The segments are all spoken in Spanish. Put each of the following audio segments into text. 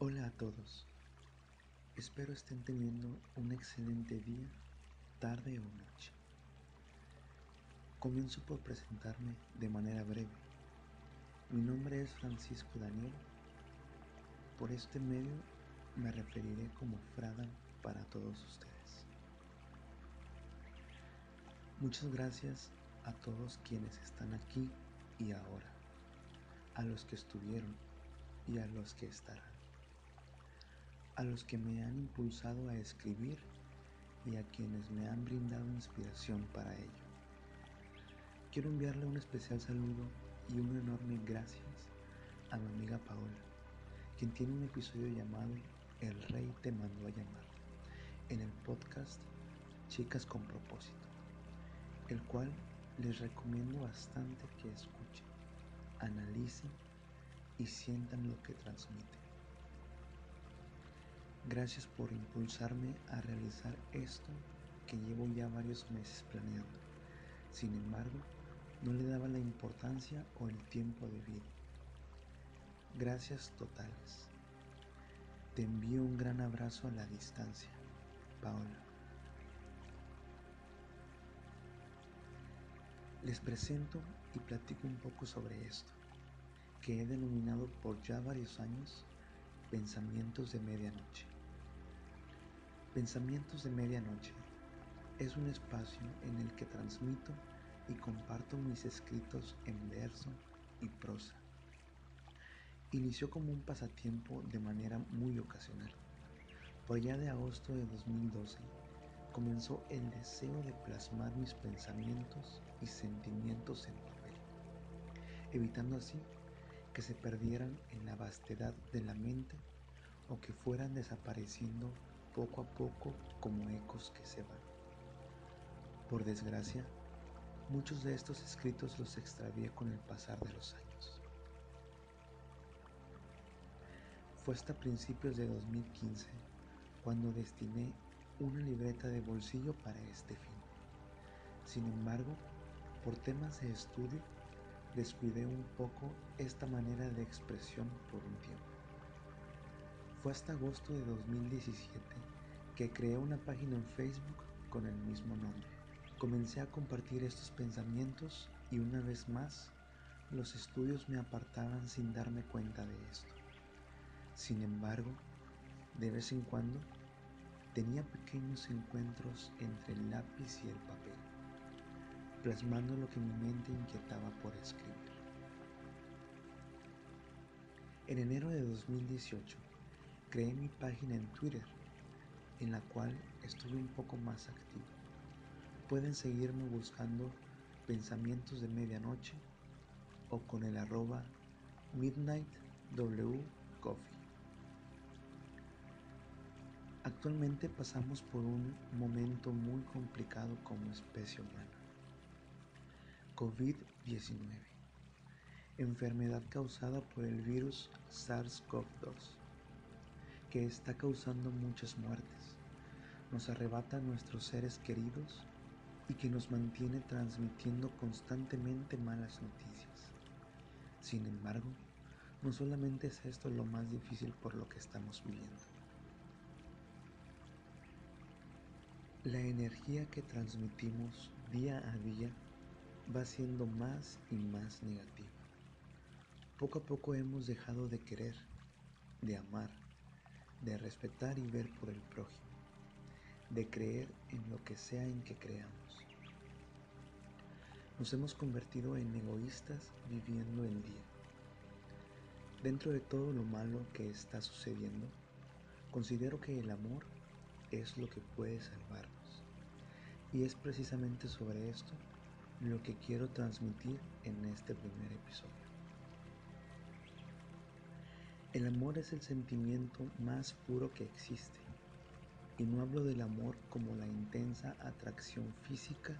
Hola a todos. Espero estén teniendo un excelente día, tarde o noche. Comienzo por presentarme de manera breve. Mi nombre es Francisco Daniel. Por este medio me referiré como Frada para todos ustedes. Muchas gracias a todos quienes están aquí y ahora, a los que estuvieron y a los que estarán a los que me han impulsado a escribir y a quienes me han brindado inspiración para ello. Quiero enviarle un especial saludo y un enorme gracias a mi amiga Paola, quien tiene un episodio llamado El Rey te mandó a llamar en el podcast Chicas con propósito, el cual les recomiendo bastante que escuchen, analicen y sientan lo que transmite. Gracias por impulsarme a realizar esto que llevo ya varios meses planeando. Sin embargo, no le daba la importancia o el tiempo de vida. Gracias totales. Te envío un gran abrazo a la distancia, Paola. Les presento y platico un poco sobre esto, que he denominado por ya varios años Pensamientos de Medianoche. Pensamientos de Medianoche es un espacio en el que transmito y comparto mis escritos en verso y prosa. Inició como un pasatiempo de manera muy ocasional. Por allá de agosto de 2012 comenzó el deseo de plasmar mis pensamientos y sentimientos en papel, evitando así que se perdieran en la vastedad de la mente o que fueran desapareciendo poco a poco como ecos que se van. Por desgracia, muchos de estos escritos los extravié con el pasar de los años. Fue hasta principios de 2015 cuando destiné una libreta de bolsillo para este fin. Sin embargo, por temas de estudio, descuidé un poco esta manera de expresión por un tiempo. Fue hasta agosto de 2017 que creé una página en Facebook con el mismo nombre. Comencé a compartir estos pensamientos y una vez más los estudios me apartaban sin darme cuenta de esto. Sin embargo, de vez en cuando tenía pequeños encuentros entre el lápiz y el papel plasmando lo que mi mente inquietaba por escribir. En enero de 2018 creé mi página en Twitter, en la cual estuve un poco más activo. Pueden seguirme buscando pensamientos de medianoche o con el arroba midnightwcoffee. Actualmente pasamos por un momento muy complicado como especie humana COVID-19, enfermedad causada por el virus SARS-CoV-2, que está causando muchas muertes, nos arrebata a nuestros seres queridos y que nos mantiene transmitiendo constantemente malas noticias. Sin embargo, no solamente es esto lo más difícil por lo que estamos viviendo. La energía que transmitimos día a día va siendo más y más negativa. Poco a poco hemos dejado de querer, de amar, de respetar y ver por el prójimo, de creer en lo que sea en que creamos. Nos hemos convertido en egoístas viviendo el día. Dentro de todo lo malo que está sucediendo, considero que el amor es lo que puede salvarnos. Y es precisamente sobre esto lo que quiero transmitir en este primer episodio. El amor es el sentimiento más puro que existe. Y no hablo del amor como la intensa atracción física,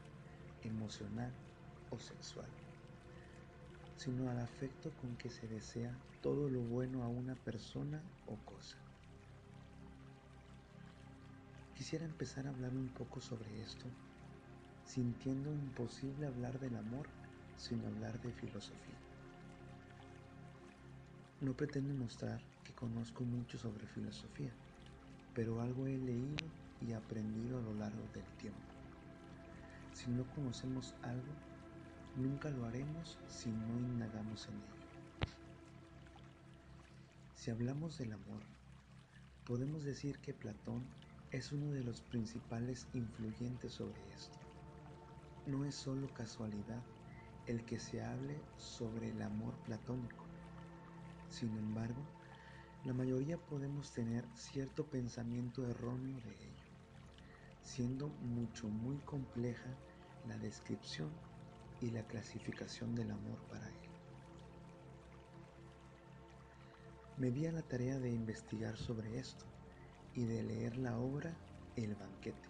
emocional o sexual, sino al afecto con que se desea todo lo bueno a una persona o cosa. Quisiera empezar a hablar un poco sobre esto sintiendo imposible hablar del amor sin hablar de filosofía. No pretendo mostrar que conozco mucho sobre filosofía, pero algo he leído y aprendido a lo largo del tiempo. Si no conocemos algo, nunca lo haremos si no indagamos en ello. Si hablamos del amor, podemos decir que Platón es uno de los principales influyentes sobre esto. No es solo casualidad el que se hable sobre el amor platónico. Sin embargo, la mayoría podemos tener cierto pensamiento erróneo de ello, siendo mucho muy compleja la descripción y la clasificación del amor para él. Me di a la tarea de investigar sobre esto y de leer la obra El banquete,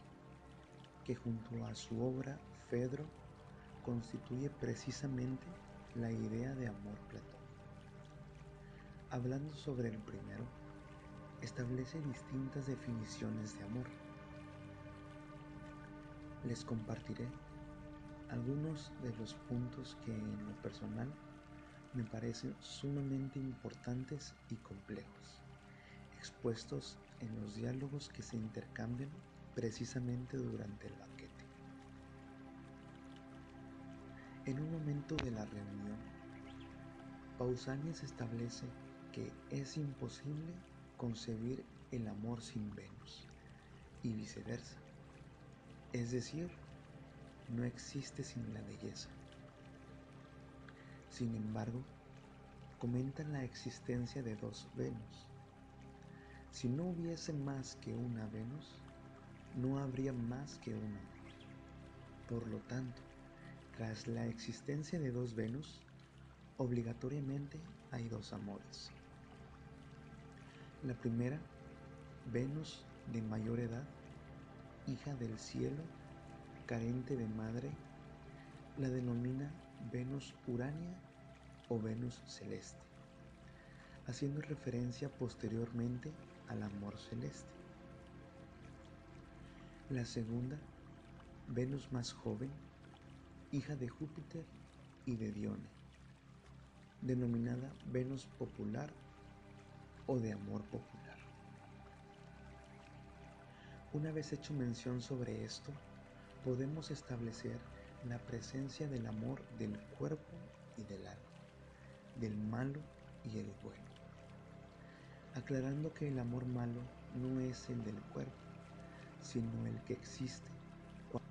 que junto a su obra Fedro constituye precisamente la idea de amor platónico. Hablando sobre el primero, establece distintas definiciones de amor. Les compartiré algunos de los puntos que en lo personal me parecen sumamente importantes y complejos, expuestos en los diálogos que se intercambian precisamente durante el banquete. En un momento de la reunión, Pausanias establece que es imposible concebir el amor sin Venus y viceversa. Es decir, no existe sin la belleza. Sin embargo, comentan la existencia de dos Venus. Si no hubiese más que una Venus, no habría más que una. Por lo tanto, tras la existencia de dos Venus, obligatoriamente hay dos amores. La primera, Venus de mayor edad, hija del cielo, carente de madre, la denomina Venus Urania o Venus Celeste, haciendo referencia posteriormente al amor celeste. La segunda, Venus más joven, hija de Júpiter y de Dione, denominada Venus popular o de amor popular. Una vez hecho mención sobre esto, podemos establecer la presencia del amor del cuerpo y del alma, del malo y el bueno, aclarando que el amor malo no es el del cuerpo, sino el que existe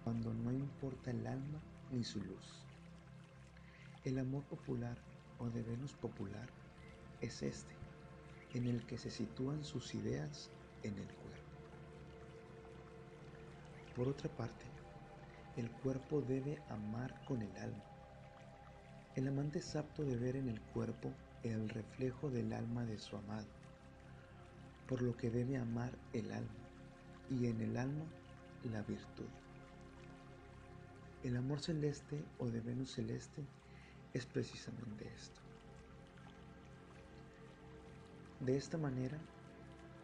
cuando no importa el alma ni su luz. El amor popular o de Venus popular es este, en el que se sitúan sus ideas en el cuerpo. Por otra parte, el cuerpo debe amar con el alma. El amante es apto de ver en el cuerpo el reflejo del alma de su amado, por lo que debe amar el alma y en el alma la virtud. El amor celeste o de Venus celeste es precisamente esto. De esta manera,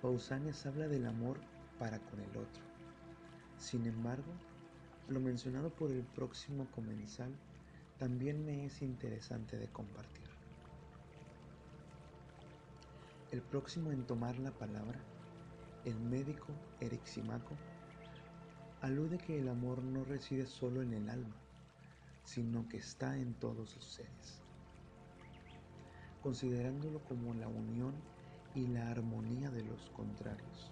Pausanias habla del amor para con el otro. Sin embargo, lo mencionado por el próximo comensal también me es interesante de compartir. El próximo en tomar la palabra, el médico Eriximaco, alude que el amor no reside solo en el alma, sino que está en todos los seres, considerándolo como la unión y la armonía de los contrarios.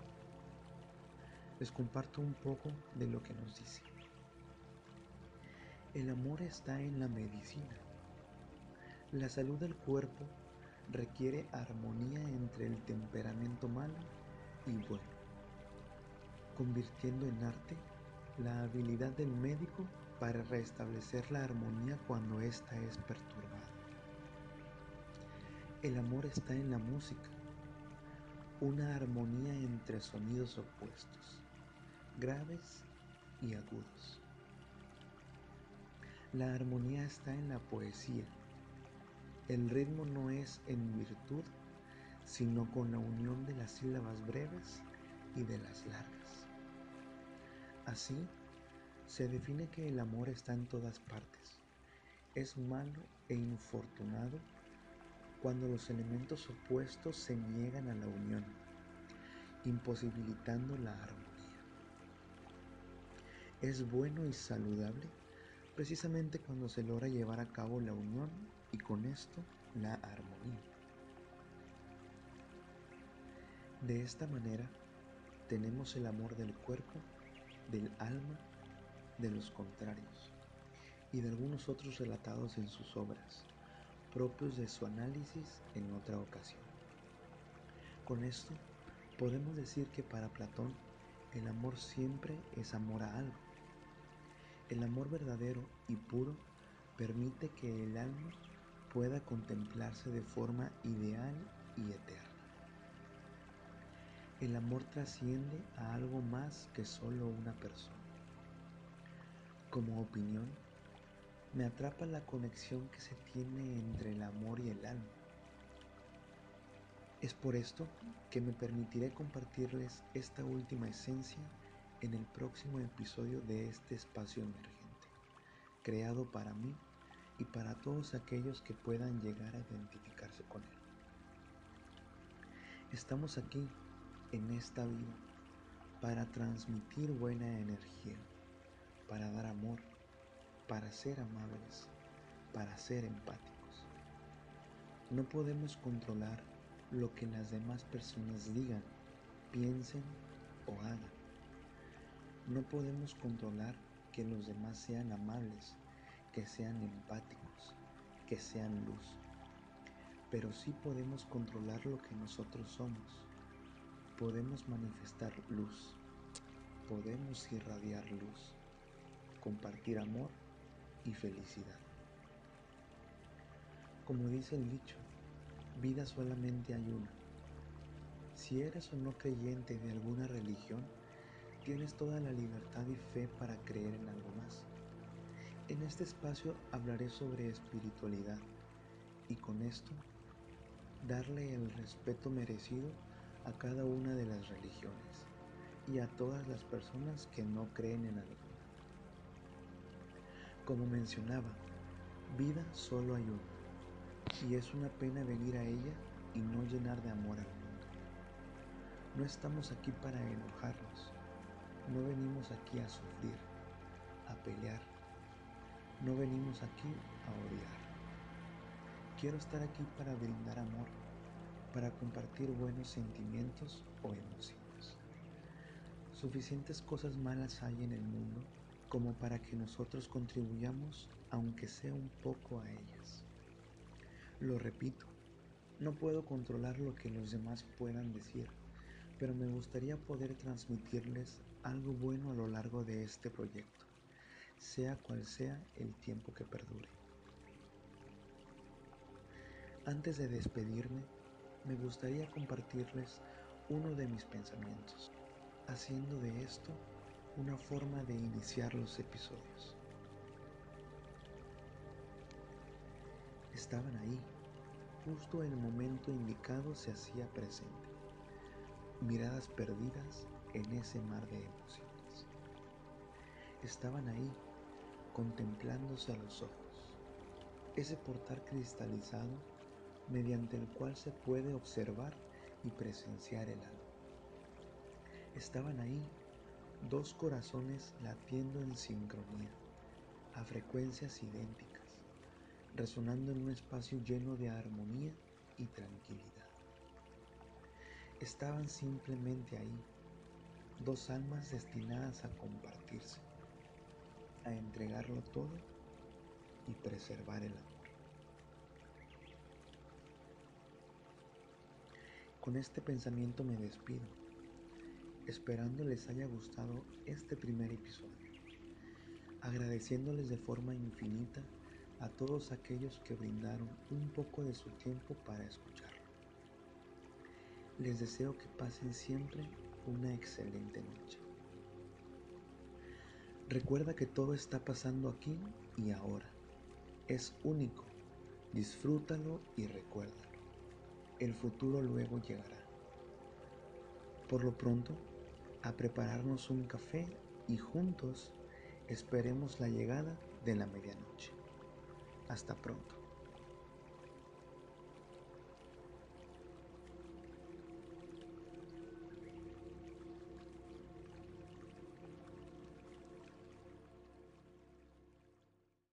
Les comparto un poco de lo que nos dice. El amor está en la medicina. La salud del cuerpo requiere armonía entre el temperamento malo y bueno, convirtiendo en arte la habilidad del médico para restablecer la armonía cuando ésta es perturbada. El amor está en la música una armonía entre sonidos opuestos, graves y agudos. La armonía está en la poesía. El ritmo no es en virtud, sino con la unión de las sílabas breves y de las largas. Así, se define que el amor está en todas partes. Es malo e infortunado cuando los elementos opuestos se niegan a la unión, imposibilitando la armonía. Es bueno y saludable precisamente cuando se logra llevar a cabo la unión y con esto la armonía. De esta manera tenemos el amor del cuerpo, del alma, de los contrarios y de algunos otros relatados en sus obras, propios de su análisis en otra ocasión. Con esto podemos decir que para Platón el amor siempre es amor a algo el amor verdadero y puro permite que el alma pueda contemplarse de forma ideal y eterna. El amor trasciende a algo más que solo una persona. Como opinión, me atrapa la conexión que se tiene entre el amor y el alma. Es por esto que me permitiré compartirles esta última esencia en el próximo episodio de este espacio emergente, creado para mí y para todos aquellos que puedan llegar a identificarse con él. Estamos aquí, en esta vida, para transmitir buena energía, para dar amor, para ser amables, para ser empáticos. No podemos controlar lo que las demás personas digan, piensen o hagan no podemos controlar que los demás sean amables, que sean empáticos, que sean luz. Pero sí podemos controlar lo que nosotros somos. Podemos manifestar luz. Podemos irradiar luz. Compartir amor y felicidad. Como dice el dicho, vida solamente hay una. Si eres o no creyente de alguna religión, tienes toda la libertad y fe para creer en algo más. En este espacio hablaré sobre espiritualidad y con esto darle el respeto merecido a cada una de las religiones y a todas las personas que no creen en alguna. Como mencionaba, vida solo hay una y es una pena venir a ella y no llenar de amor al mundo. No estamos aquí para enojarnos, no venimos aquí a sufrir, a pelear. No venimos aquí a odiar. Quiero estar aquí para brindar amor, para compartir buenos sentimientos o emociones. Suficientes cosas malas hay en el mundo como para que nosotros contribuyamos, aunque sea un poco, a ellas. Lo repito, no puedo controlar lo que los demás puedan decir pero me gustaría poder transmitirles algo bueno a lo largo de este proyecto, sea cual sea el tiempo que perdure. Antes de despedirme, me gustaría compartirles uno de mis pensamientos, haciendo de esto una forma de iniciar los episodios. Estaban ahí, justo en el momento indicado se hacía presente miradas perdidas en ese mar de emociones. Estaban ahí, contemplándose a los ojos, ese portal cristalizado mediante el cual se puede observar y presenciar el alma. Estaban ahí dos corazones latiendo en sincronía, a frecuencias idénticas, resonando en un espacio lleno de armonía y tranquilidad. Estaban simplemente ahí, dos almas destinadas a compartirse, a entregarlo todo y preservar el amor. Con este pensamiento me despido, esperando les haya gustado este primer episodio, agradeciéndoles de forma infinita a todos aquellos que brindaron un poco de su tiempo para escuchar. Les deseo que pasen siempre una excelente noche. Recuerda que todo está pasando aquí y ahora. Es único. Disfrútalo y recuérdalo. El futuro luego llegará. Por lo pronto, a prepararnos un café y juntos esperemos la llegada de la medianoche. Hasta pronto.